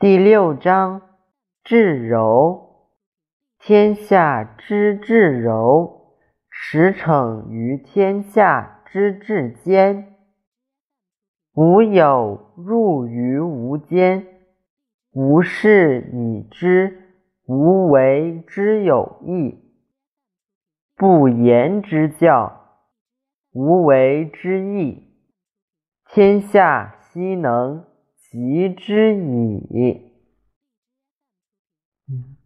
第六章至柔，天下之至柔，驰骋于天下之至坚。吾有入于无间，吾事以知，无为之有益。不言之教，无为之义。天下希能。及之矣。嗯。